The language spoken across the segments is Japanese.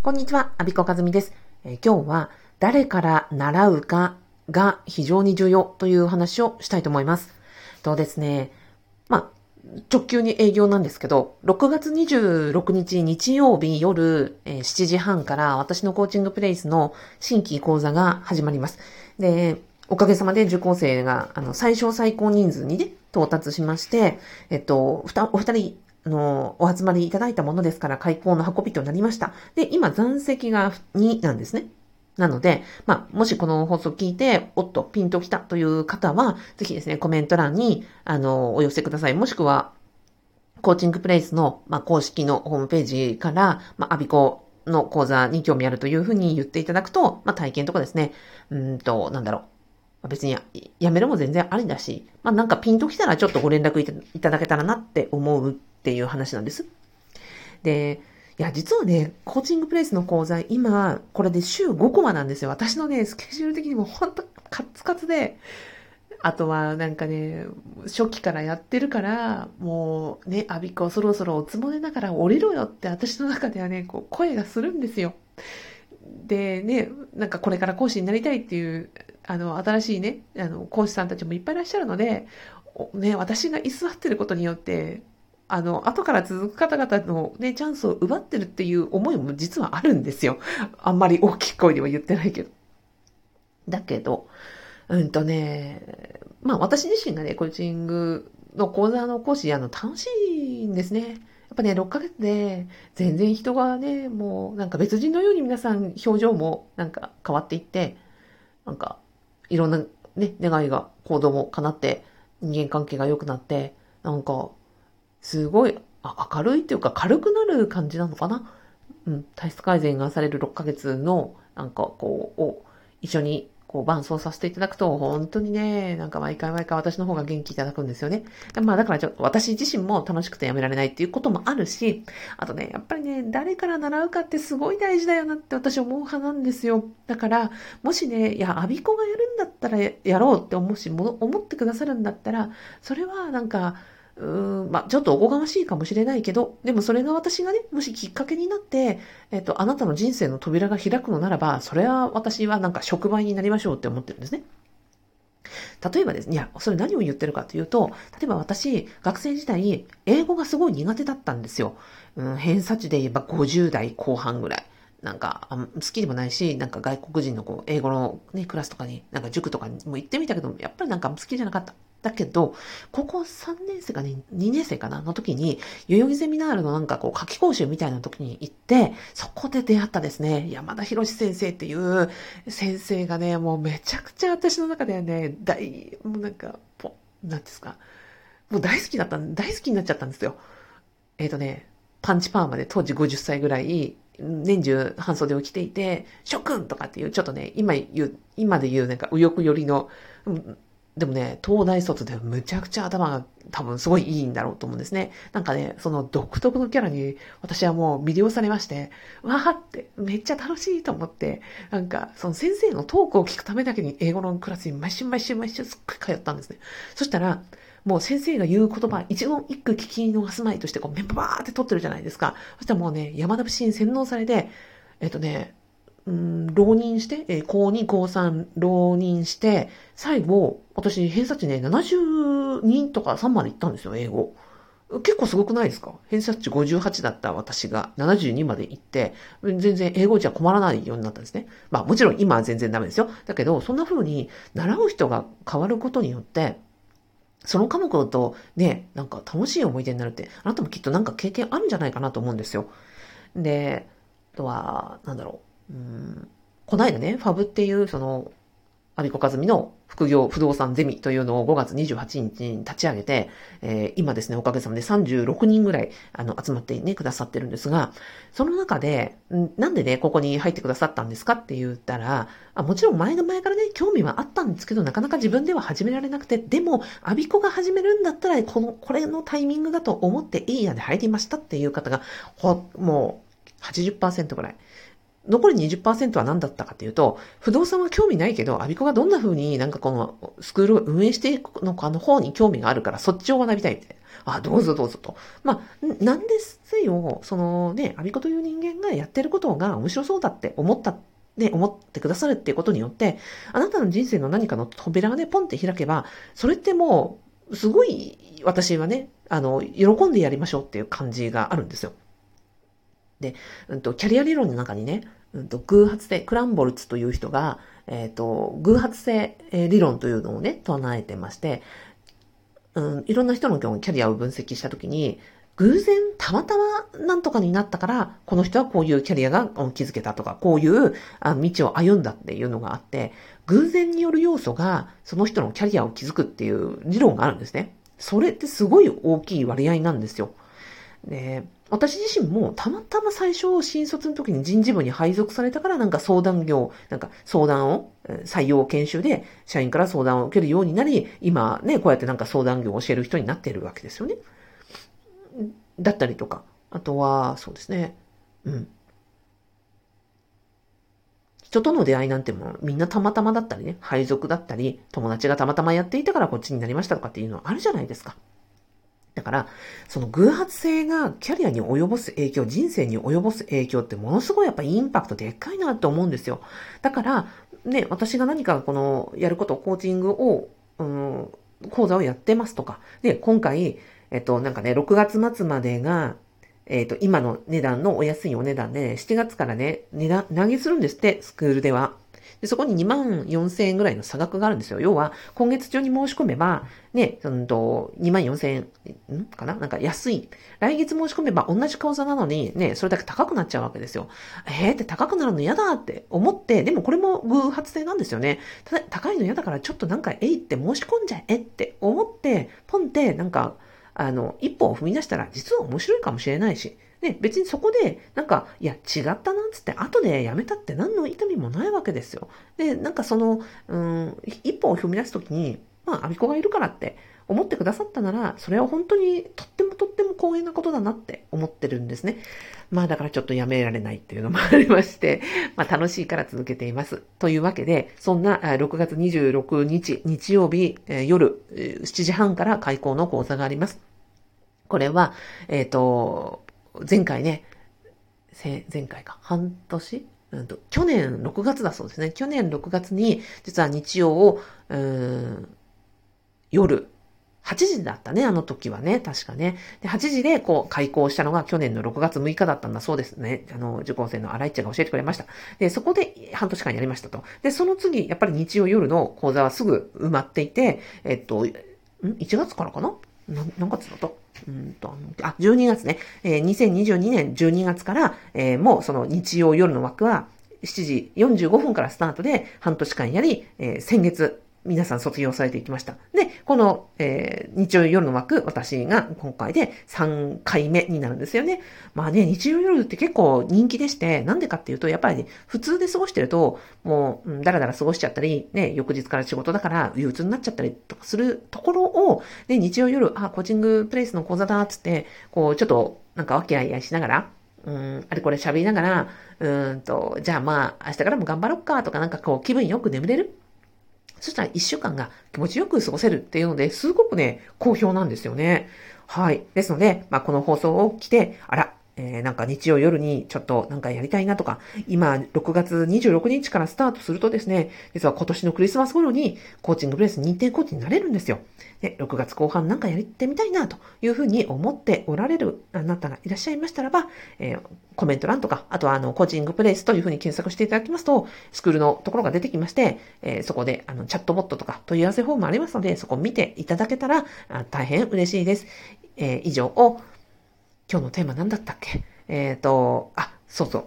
こんにちは、アビコカズミです。えー今日は誰から習うかが非常に重要という話をしたいと思います。とですね、まあ、直球に営業なんですけど、6月26日日曜日夜、えー7時半から私のコーチングプレイスの新規講座が始まります。で、おかげさまで受講生が、あの、最小最高人数にね、到達しまして、えっと、ふた、お二人、あの、お集まりいただいたものですから、開講の運びとなりました。で、今、残席が2なんですね。なので、まあ、もしこの放送聞いて、おっと、ピンときたという方は、ぜひですね、コメント欄に、あの、お寄せください。もしくは、コーチングプレイスの、まあ、公式のホームページから、まあ、アビコの講座に興味あるというふうに言っていただくと、まあ、体験とかですね、うんと、なんだろう。別にやめるも全然ありだし、まあ、なんかピンときたらちょっとご連絡いただけたらなって思うっていう話なんです。で、いや、実はね、コーチングプレイスの講座、今、これで週5コマなんですよ。私のね、スケジュール的にも本当カツカツで、あとはなんかね、初期からやってるから、もうね、アビコそろそろおつもねながら降りろよって私の中ではね、こう声がするんですよ。でね、なんかこれから講師になりたいっていう、あの、新しいね、あの、講師さんたちもいっぱいいらっしゃるので、ね、私が居座ってることによって、あの、後から続く方々のね、チャンスを奪ってるっていう思いも実はあるんですよ。あんまり大きい声では言ってないけど。だけど、うんとね、まあ私自身がね、コーチングの講座の講師、あの、楽しいんですね。やっぱね、6ヶ月で全然人がね、もうなんか別人のように皆さん表情もなんか変わっていって、なんかいろんなね、願いが、行動も叶って、人間関係が良くなって、なんか、すごい明るいっていうか軽くなる感じなのかな？うん、体質改善がされる6ヶ月の、なんかこう、を一緒にこう伴走させていただくと、本当にね、なんか毎回毎回私の方が元気いただくんですよね。まあだからちょ私自身も楽しくてやめられないっていうこともあるし、あとね、やっぱりね、誰から習うかってすごい大事だよなって私思う派なんですよ。だから、もしね、いや、アビコがやるんだったらやろうって思うし、思ってくださるんだったら、それはなんか、うーん、まあ、ちょっとおこがましいかもしれないけど、でもそれが私がね、もしきっかけになって、えっと、あなたの人生の扉が開くのならば、それは私はなんか触媒になりましょうって思ってるんですね。例えばですね、いや、それ何を言ってるかというと、例えば私、学生時代、英語がすごい苦手だったんですよ。うん、偏差値で言えば50代後半ぐらい。なんか、好きでもないし、なんか外国人のこう、英語のね、クラスとかに、なんか塾とかにも行ってみたけど、やっぱりなんか好きじゃなかった。だけど、高校3年生かね、2年生かなの時に、代々木ゼミナールのなんかこう、夏季講習みたいな時に行って、そこで出会ったですね、山田博先生っていう先生がね、もうめちゃくちゃ私の中ではね、大、もうなんか、ぽ、なんですか、もう大好きだった、大好きになっちゃったんですよ。えっ、とね、パンチパーマで当時50歳ぐらい、年中半袖を着ていて、諸君とかっていう、ちょっとね、今言う、今で言うなんか右翼寄りの、でもね、東大卒でむちゃくちゃ頭が多分すごいいいんだろうと思うんですね。なんかね、その独特のキャラに私はもう魅了されまして、わーってめっちゃ楽しいと思って、なんかその先生のトークを聞くためだけに英語のクラスに毎週毎週毎週すっごい通ったんですね。そしたら、もう先生が言う言葉、一言一句聞き逃すまいとしてこうメモバーって取ってるじゃないですか。そしたらもうね、山田節に洗脳されて、えっとね、うん、浪人して、えー高2、高3、浪人して、最後、私、偏差値ね、72とか3まで行ったんですよ、英語。結構すごくないですか？偏差値58だった私が72まで行って、全然英語じゃ困らないようになったんですね。まあもちろん今は全然ダメですよ。だけど、そんな風に習う人が変わることによって、その科目だとね、なんか楽しい思い出になるって、あなたもきっとなんか経験あるんじゃないかなと思うんですよ。で、あとは、なんだろう。うんこないだね、ファブっていう、その、アビコカズミの副業不動産ゼミというのを5月28日に立ち上げて、えー今ですね、おかげさまで36人ぐらい、あの、集まってね、くださってるんですが、その中で、なんでね、ここに入ってくださったんですかって言ったら、あもちろん前の前からね、興味はあったんですけど、なかなか自分では始められなくて、でも、アビコが始めるんだったら、この、これのタイミングだと思っていいやで入りましたっていう方が、ほ、もう、80%ぐらい。残り20%は何だったかというと、不動産は興味ないけど、アビコがどんな風になんかこのスクールを運営していくのかの方に興味があるから、そっちを学びたいみたいな。あ、どうぞどうぞと。まあ、なんですよ、そのね、アビコという人間がやってることが面白そうだって思ったね、思ってくださるっていうことによって、あなたの人生の何かの扉がね、ポンって開けば、それってもう、すごい、私はね、あの、喜んでやりましょうっていう感じがあるんですよ。で、うんと、キャリア理論の中にね、うんと、偶発性、クランボルツという人が、えっ、ー、と、偶発性理論というのをね、唱えてまして、うん、いろんな人のキャリアを分析したときに、偶然たまたまなんとかになったから、この人はこういうキャリアが築けたとか、こういう道を歩んだっていうのがあって、偶然による要素がその人のキャリアを築くっていう理論があるんですね。それってすごい大きい割合なんですよ。で、私自身もたまたま最初新卒の時に人事部に配属されたからなんか相談業、なんか相談を、採用研修で社員から相談を受けるようになり、今ね、こうやってなんか相談業を教える人になっているわけですよね。だったりとか。あとは、そうですね。うん。人との出会いなんてもみんなたまたまだったりね、配属だったり、友達がたまたまやっていたからこっちになりましたとかっていうのはあるじゃないですか。から、その偶発性がキャリアに及ぼす影響、人生に及ぼす影響ってものすごいやっぱインパクトでっかいなって思うんですよ。だから、ね、私が何かこのやること、コーチングを、うん、講座をやってますとか、で、今回、えっと、なんかね、6月末までが、えっと、今の値段のお安いお値段で、7月からね、値段、値上げするんですって、スクールでは。で、そこに2万4千円ぐらいの差額があるんですよ。要は、今月中に申し込めば、ね、そのと、2万4千円、ん？かな？なんか安い。来月申し込めば同じ講座なのに、ね、それだけ高くなっちゃうわけですよ。えー？って高くなるの嫌だって思って、でもこれも偶発性なんですよね。ただ、高いの嫌だからちょっとなんか、えいって申し込んじゃえって思って、ポンってなんか、あの、一歩を踏み出したら実は面白いかもしれないし、ね、別にそこで、なんか、いや、違ったな、つって、後でやめたって何の痛みもないわけですよ。で、なんかその、うん、一歩を踏み出すときに、まあ、アビコがいるからって思ってくださったなら、それは本当にとってもとっても光栄なことだなって思ってるんですね。まあだからちょっとやめられないっていうのもありまして、まあ楽しいから続けています。というわけで、そんな6月26日日曜日夜7時半から開講の講座があります。これは、えっ、ー、と、前回ね、前回か、半年？うんと、去年6月だそうですね。去年6月に、実は日曜を、うん、夜、8時だったね、あの時はね、確かね。で、8時でこう開校したのが去年の6月6日だったんだそうですね。あの、受講生の荒井ちゃんが教えてくれました。で、そこで半年間やりましたと。で、その次、やっぱり日曜夜の講座はすぐ埋まっていて、えっと、ん ?1 月からかな？何月だとうんと、あ、12月ね。えー、2022年12月から、えー、もうその日曜夜の枠は7時45分からスタートで半年間やり、えー、先月皆さん卒業されていきました。で、この、えー、日曜夜の枠、私が今回で3回目になるんですよね。まあね、日曜夜って結構人気でして、なんでかっていうと、やっぱり、ね、普通で過ごしてると、もう、だらだら過ごしちゃったり、ね、翌日から仕事だから憂鬱になっちゃったりとかするところを、ね、日曜夜、あ、コーチングプレイスの講座だ、つって、こう、ちょっと、なんかわけあいあいしながら、うん、あれこれ喋りながら、うんと、じゃあまあ、明日からも頑張ろっかとか、なんかこう、気分よく眠れるそしたら一週間が気持ちよく過ごせるっていうので、すごくね、好評なんですよね。はい。ですので、まあ、この放送を来て、あら、えー、なんか日曜夜にちょっとなんかやりたいなとか、今6月26日からスタートするとですね、実は今年のクリスマス頃にコーチングプレイス認定コーチになれるんですよ。で、6月後半なんかやってみたいなというふうに思っておられるあなたがいらっしゃいましたらば、えー、コメント欄とか、あとはあの、コーチングプレイスというふうに検索していただきますと、スクールのところが出てきまして、えー、そこであの、チャットボットとか問い合わせフォームありますので、そこを見ていただけたら大変嬉しいです。えー、以上を、今日のテーマ何だったっけ？えっ、ー、と、あ、そうそう。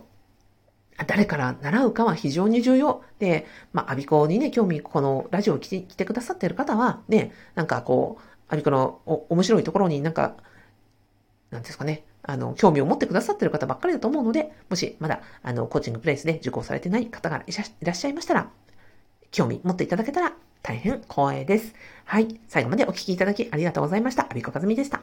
誰から習うかは非常に重要。で、まあ、アビコにね、興味、このラジオを来て来てくださっている方は、ね、なんかこう、アビコのお面白いところになんか、なんですかね、あの、興味を持ってくださっている方ばっかりだと思うので、もしまだ、あの、コーチングプレイスで受講されてない方がいらっしゃいましたら、興味持っていただけたら大変光栄です。はい。最後までお聴きいただきありがとうございました。アビコカズミでした。